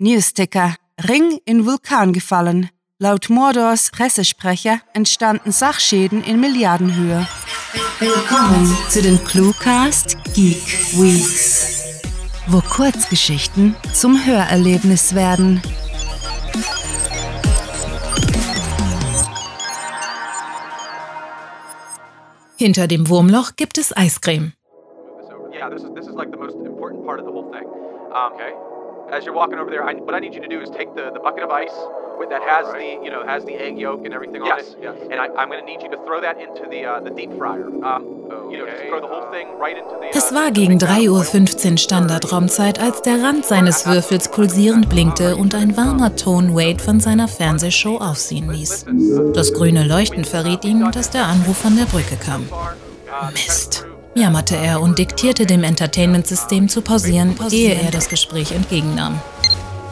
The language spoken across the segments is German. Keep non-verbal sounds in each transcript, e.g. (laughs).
Newsticker. Ring in Vulkan gefallen. Laut Mordors Pressesprecher entstanden Sachschäden in Milliardenhöhe. Willkommen zu den Cluecast Geek Weeks, wo Kurzgeschichten zum Hörerlebnis werden. Hinter dem Wurmloch gibt es Eiscreme. Yeah, this is this is like the most important part of the whole thing. Um, okay. As you're walking over there, I, what I need you to do is take the, the bucket of ice with, that has right. the you know has the egg yolk and everything yes, on it. Yes. And I, I'm going to need you to throw that into the uh, the deep fryer. Um, okay. You know, just throw the whole thing right into the. Uh, es war gegen 3.15 Uhr Standardraumzeit, als der Rand seines Würfels pulsierend blinkte und ein warmer Ton Wade von seiner Fernsehshow aufsehen ließ. Das grüne Leuchten verriet ihm, dass der Anruf von der Brücke kam. Mist jammerte er und diktierte dem Entertainment-System zu pausieren, ehe er das Gespräch entgegennahm.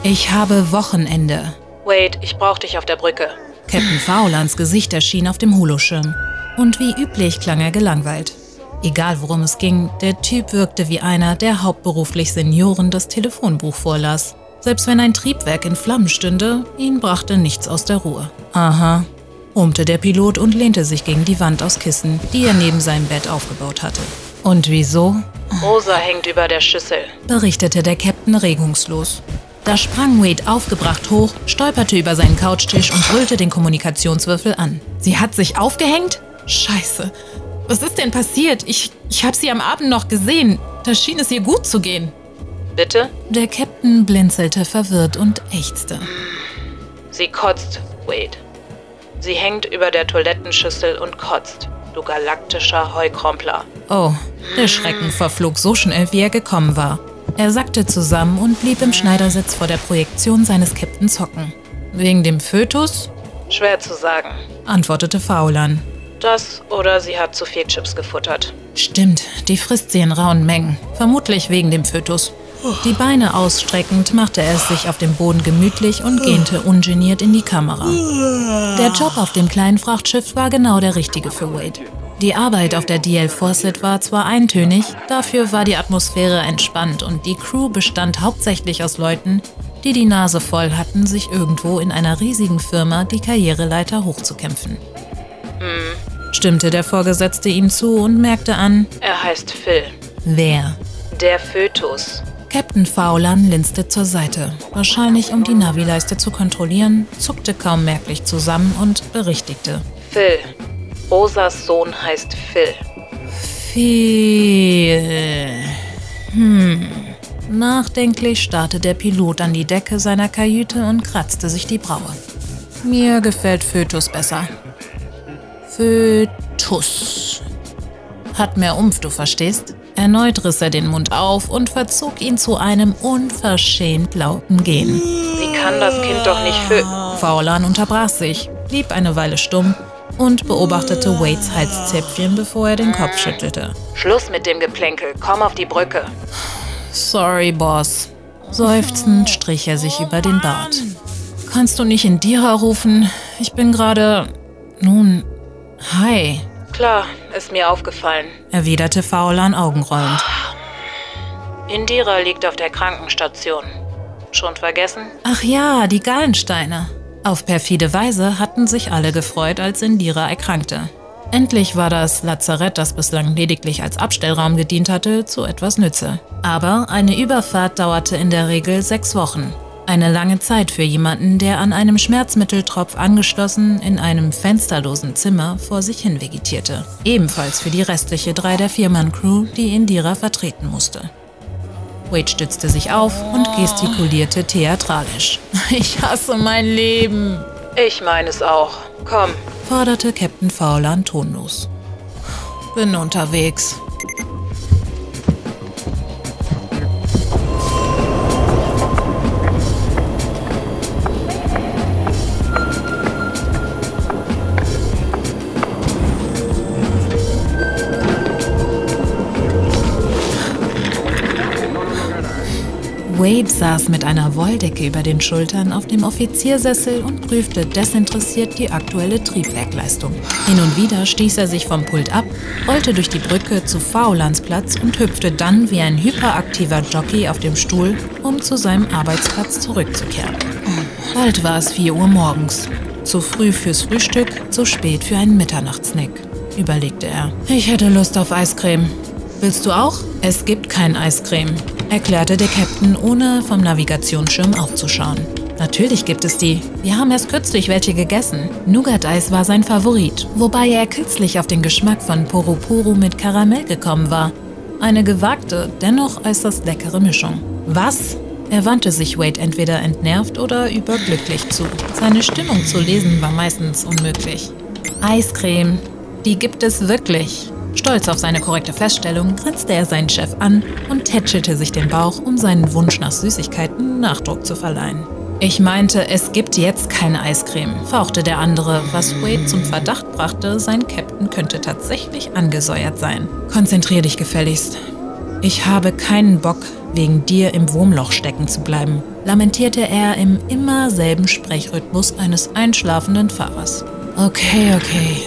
Ich habe Wochenende. Wade, ich brauch dich auf der Brücke. Captain Fowlans Gesicht erschien auf dem Holoschirm. Und wie üblich klang er gelangweilt. Egal worum es ging, der Typ wirkte wie einer, der hauptberuflich Senioren das Telefonbuch vorlas. Selbst wenn ein Triebwerk in Flammen stünde, ihn brachte nichts aus der Ruhe. Aha, brummte der Pilot und lehnte sich gegen die Wand aus Kissen, die er neben seinem Bett aufgebaut hatte. Und wieso? Rosa hängt über der Schüssel, berichtete der Captain regungslos. Da sprang Wade aufgebracht hoch, stolperte über seinen Couchtisch und brüllte den Kommunikationswürfel an. Sie hat sich aufgehängt? Scheiße. Was ist denn passiert? Ich, ich habe sie am Abend noch gesehen. Da schien es ihr gut zu gehen. Bitte? Der Captain blinzelte verwirrt und ächzte. Sie kotzt, Wade. Sie hängt über der Toilettenschüssel und kotzt, du galaktischer Heukrompler. Oh, der Schrecken verflog so schnell, wie er gekommen war. Er sackte zusammen und blieb im Schneidersitz vor der Projektion seines Captains hocken. Wegen dem Fötus? Schwer zu sagen, antwortete Faulan. Das oder sie hat zu viel Chips gefuttert. Stimmt, die frisst sie in rauen Mengen. Vermutlich wegen dem Fötus. Die Beine ausstreckend machte er es sich auf dem Boden gemütlich und gähnte ungeniert in die Kamera. Der Job auf dem kleinen Frachtschiff war genau der richtige für Wade. Die Arbeit auf der DL Fawcett war zwar eintönig, dafür war die Atmosphäre entspannt und die Crew bestand hauptsächlich aus Leuten, die die Nase voll hatten, sich irgendwo in einer riesigen Firma die Karriereleiter hochzukämpfen. Hm. Stimmte der Vorgesetzte ihm zu und merkte an, er heißt Phil. Wer? Der Fötus. Captain Faulan linste zur Seite, wahrscheinlich um die Navileiste zu kontrollieren, zuckte kaum merklich zusammen und berichtigte. Phil. Rosas Sohn heißt Phil. Phil. Hm. Nachdenklich starrte der Pilot an die Decke seiner Kajüte und kratzte sich die Braue. Mir gefällt Fötus besser. Fötus. Hat mehr Umf, du verstehst? Erneut riss er den Mund auf und verzog ihn zu einem unverschämt lauten Gehen. Sie kann das Kind doch nicht für. Faulan unterbrach sich, blieb eine Weile stumm und beobachtete Wades Halszäpfchen, bevor er den Kopf schüttelte. Schluss mit dem Geplänkel, komm auf die Brücke. Sorry, Boss. Seufzend strich er sich über den Bart. Kannst du nicht Indira rufen? Ich bin gerade. Nun. Hi. Klar, ist mir aufgefallen, erwiderte Faulan augenrollend. Indira liegt auf der Krankenstation. Schon vergessen? Ach ja, die Gallensteine. Auf perfide Weise hatten sich alle gefreut, als Indira erkrankte. Endlich war das Lazarett, das bislang lediglich als Abstellraum gedient hatte, zu etwas Nütze. Aber eine Überfahrt dauerte in der Regel sechs Wochen. Eine lange Zeit für jemanden, der an einem Schmerzmitteltropf angeschlossen in einem fensterlosen Zimmer vor sich hin vegetierte. Ebenfalls für die restliche drei der Viermann-Crew, die Indira vertreten musste. Wade stützte sich auf und gestikulierte theatralisch. (laughs) Ich hasse mein Leben. Ich meine es auch. Komm, forderte Captain Fowler tonlos. Bin unterwegs. Wade saß mit einer Wolldecke über den Schultern auf dem Offiziersessel und prüfte desinteressiert die aktuelle Triebwerkleistung. Hin und wieder stieß er sich vom Pult ab, rollte durch die Brücke zu Faulandsplatz und hüpfte dann wie ein hyperaktiver Jockey auf dem Stuhl, um zu seinem Arbeitsplatz zurückzukehren. Bald war es 4 Uhr morgens. Zu früh fürs Frühstück, zu spät für einen Mitternachtssnack, überlegte er. Ich hätte Lust auf Eiscreme. Willst du auch? Es gibt kein Eiscreme, erklärte der Captain, ohne vom Navigationsschirm aufzuschauen. Natürlich gibt es die. Wir haben erst kürzlich welche gegessen. Nougat-Eis war sein Favorit, wobei er kürzlich auf den Geschmack von Poroporo mit Karamell gekommen war. Eine gewagte, dennoch äußerst leckere Mischung. Was? Er wandte sich Wade entweder entnervt oder überglücklich zu. Seine Stimmung zu lesen war meistens unmöglich. Eiscreme, die gibt es wirklich. Stolz auf seine korrekte Feststellung grinste er seinen Chef an und tätschelte sich den Bauch, um seinen Wunsch nach Süßigkeiten Nachdruck zu verleihen. Ich meinte, es gibt jetzt keine Eiscreme, fauchte der andere, was Wade zum Verdacht brachte, sein Captain könnte tatsächlich angesäuert sein. Konzentrier dich gefälligst. Ich habe keinen Bock, wegen dir im Wurmloch stecken zu bleiben, lamentierte er im immer selben Sprechrhythmus eines einschlafenden Fahrers. Okay, okay,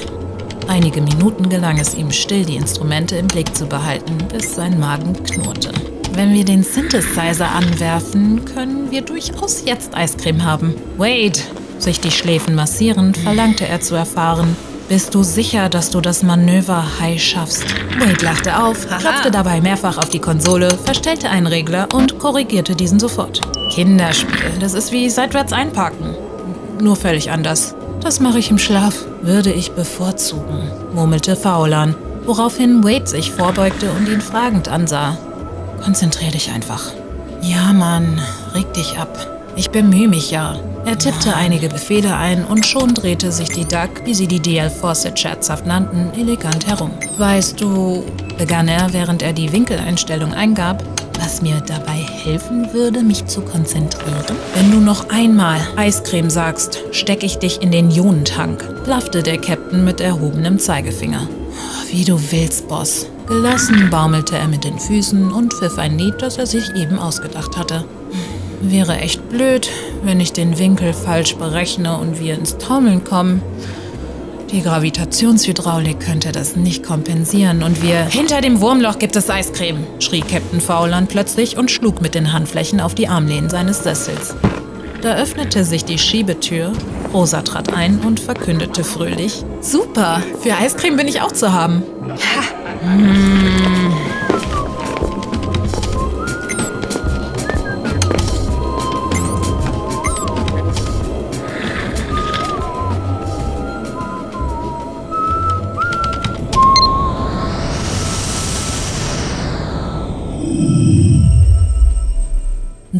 Einige Minuten gelang es ihm still, die Instrumente im Blick zu behalten, bis sein Magen knurrte. Wenn wir den Synthesizer anwerfen, können wir durchaus jetzt Eiscreme haben. Wade! Sich die Schläfen massierend, verlangte er zu erfahren, bist du sicher, dass du das Manöver high schaffst? Wade lachte auf, klopfte dabei mehrfach auf die Konsole, verstellte einen Regler und korrigierte diesen sofort. Kinderspiel, das ist wie seitwärts einparken. Nur völlig anders. Das mache ich im Schlaf, würde ich bevorzugen, murmelte Faulan, woraufhin Wade sich vorbeugte und ihn fragend ansah. Konzentrier dich einfach. Ja, Mann, reg dich ab. Ich bemühe mich ja. Er tippte einige Befehle ein und schon drehte sich die Duck, wie sie die DL Fawcett scherzhaft nannten, elegant herum. Weißt du, begann er, während er die Winkeleinstellung eingab, was mir dabei helfen würde, mich zu konzentrieren? Wenn du noch einmal Eiscreme sagst, stecke ich dich in den Ionentank, blaffte der Captain mit erhobenem Zeigefinger. Wie du willst, Boss. Gelassen baumelte er mit den Füßen und pfiff ein Lied, das er sich eben ausgedacht hatte. Wäre echt blöd, wenn ich den Winkel falsch berechne und wir ins Taumeln kommen. Die Gravitationshydraulik könnte das nicht kompensieren und wir... Hinter dem Wurmloch gibt es Eiscreme, schrie Captain Fauland plötzlich und schlug mit den Handflächen auf die Armlehnen seines Sessels. Da öffnete sich die Schiebetür, Rosa trat ein und verkündete fröhlich: Super, für Eiscreme bin ich auch zu haben. Ha. Mmh.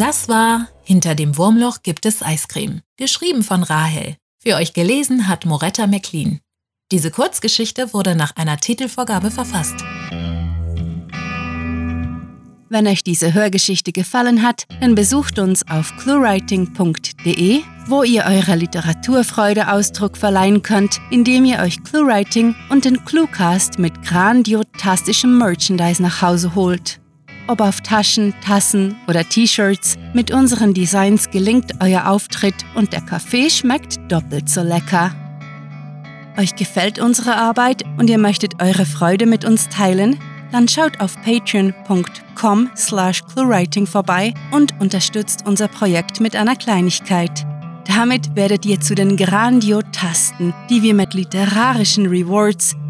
Das war Hinter dem Wurmloch gibt es Eiscreme, geschrieben von Rahel. Für euch gelesen hat Moretta McLean. Diese Kurzgeschichte wurde nach einer Titelvorgabe verfasst. Wenn euch diese Hörgeschichte gefallen hat, dann besucht uns auf cluewriting.de, wo ihr eurer Literaturfreude Ausdruck verleihen könnt, indem ihr euch Cluewriting und den Cluecast mit grandiotastischem Merchandise nach Hause holt. Ob auf Taschen, Tassen oder T-Shirts, mit unseren Designs gelingt euer Auftritt und der Kaffee schmeckt doppelt so lecker. Euch gefällt unsere Arbeit und ihr möchtet eure Freude mit uns teilen? Dann schaut auf patreon.com slash cluewriting vorbei und unterstützt unser Projekt mit einer Kleinigkeit. Damit werdet ihr zu den Grandiotasten, die wir mit literarischen Rewards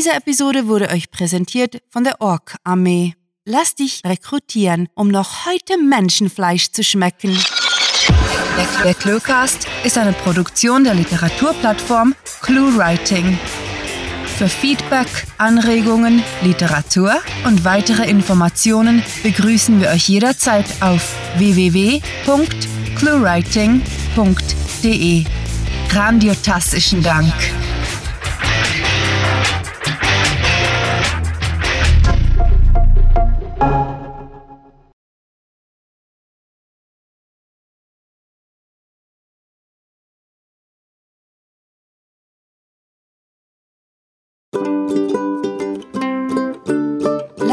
Diese Episode wurde euch präsentiert von der Ork-Armee. Lass dich rekrutieren, um noch heute Menschenfleisch zu schmecken. Der Cluecast ist eine Produktion der Literaturplattform ClueWriting. Für Feedback, Anregungen, Literatur und weitere Informationen begrüßen wir euch jederzeit auf www.cluewriting.de. Grandiotastischen Dank.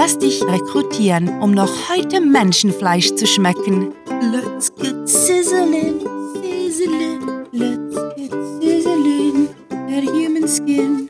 Lass dich rekrutieren, um noch heute Menschenfleisch zu schmecken. Let's get sizzling, sizzling. Let's get sizzling. That human skin.